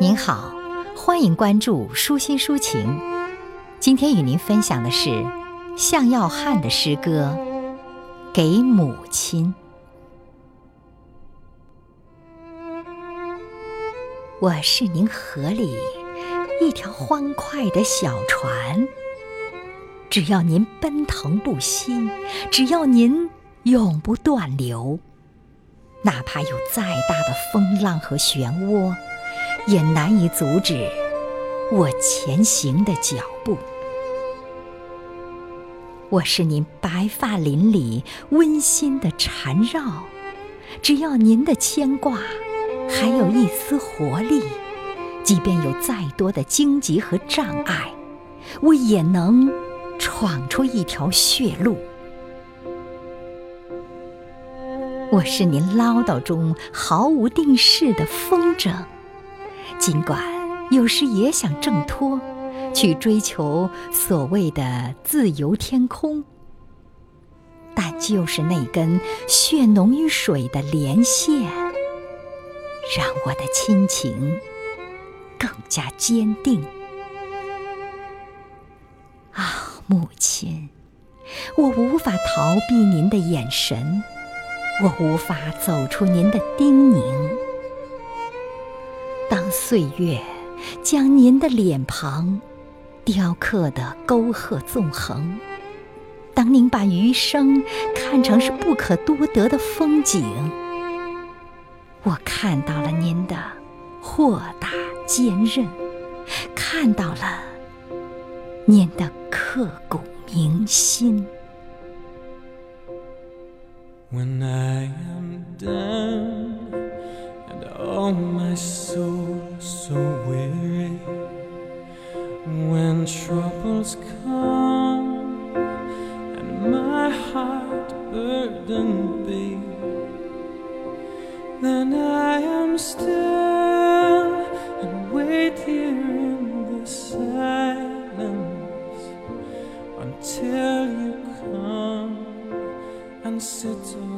您好，欢迎关注舒心抒情。今天与您分享的是向耀汉的诗歌《给母亲》。我是您河里一条欢快的小船，只要您奔腾不息，只要您永不断流，哪怕有再大的风浪和漩涡。也难以阻止我前行的脚步。我是您白发林里温馨的缠绕，只要您的牵挂还有一丝活力，即便有再多的荆棘和障碍，我也能闯出一条血路。我是您唠叨中毫无定势的风筝。尽管有时也想挣脱，去追求所谓的自由天空，但就是那根血浓于水的连线，让我的亲情更加坚定。啊，母亲，我无法逃避您的眼神，我无法走出您的叮咛。当岁月将您的脸庞雕刻的沟壑纵横，当您把余生看成是不可多得的风景，我看到了您的豁达坚韧，看到了您的刻骨铭心。When I am done Oh, my soul so weary when troubles come and my heart burdened be. Then I am still and wait here in the silence until you come and sit on.